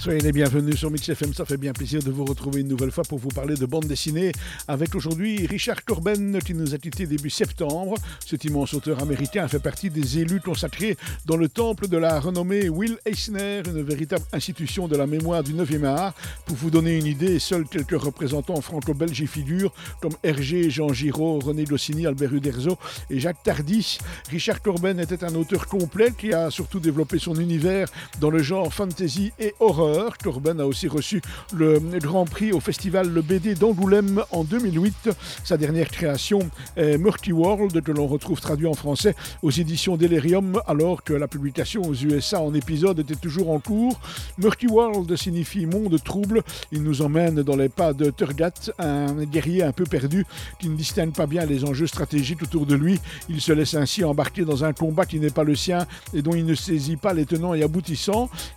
Soyez les bienvenus sur Mix FM, ça fait bien plaisir de vous retrouver une nouvelle fois pour vous parler de bande dessinée avec aujourd'hui Richard Corben qui nous a quitté début septembre. Cet immense auteur américain fait partie des élus consacrés dans le temple de la renommée Will Eisner, une véritable institution de la mémoire du 9e art. Pour vous donner une idée, seuls quelques représentants franco-belges y figurent comme Hergé, Jean Giraud, René Goscinny, Albert Uderzo et Jacques Tardis. Richard Corben était un auteur complet qui a surtout développé son univers dans le genre fantasy et horreur. Corben a aussi reçu le Grand Prix au festival Le BD d'Angoulême en 2008. Sa dernière création est Murky World, que l'on retrouve traduit en français aux éditions Delirium, alors que la publication aux USA en épisode était toujours en cours. Murky World signifie monde trouble. Il nous emmène dans les pas de Turgat, un guerrier un peu perdu qui ne distingue pas bien les enjeux stratégiques autour de lui. Il se laisse ainsi embarquer dans un combat qui n'est pas le sien et dont il ne saisit pas les tenants et aboutissants.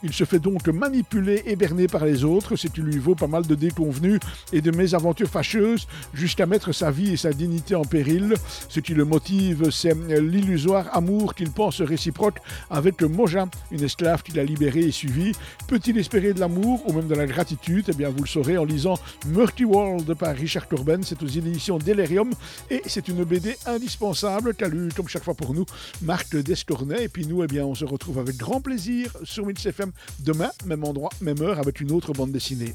Il se fait donc manipulé et berné par les autres, ce qui lui vaut pas mal de déconvenues et de mésaventures fâcheuses, jusqu'à mettre sa vie et sa dignité en péril. Ce qui le motive, c'est l'illusoire amour qu'il pense réciproque avec Moja, une esclave qu'il a libérée et suivie. Peut-il espérer de l'amour ou même de la gratitude? Eh bien, vous le saurez en lisant Murky World par Richard Corben. C'est aux éditions Delirium et c'est une BD indispensable qu'a lu, comme chaque fois pour nous, Marc Descornet. Et puis nous, eh bien, on se retrouve avec grand plaisir sur Mix FM demain, même endroit, même heure, avec une autre bande dessinée.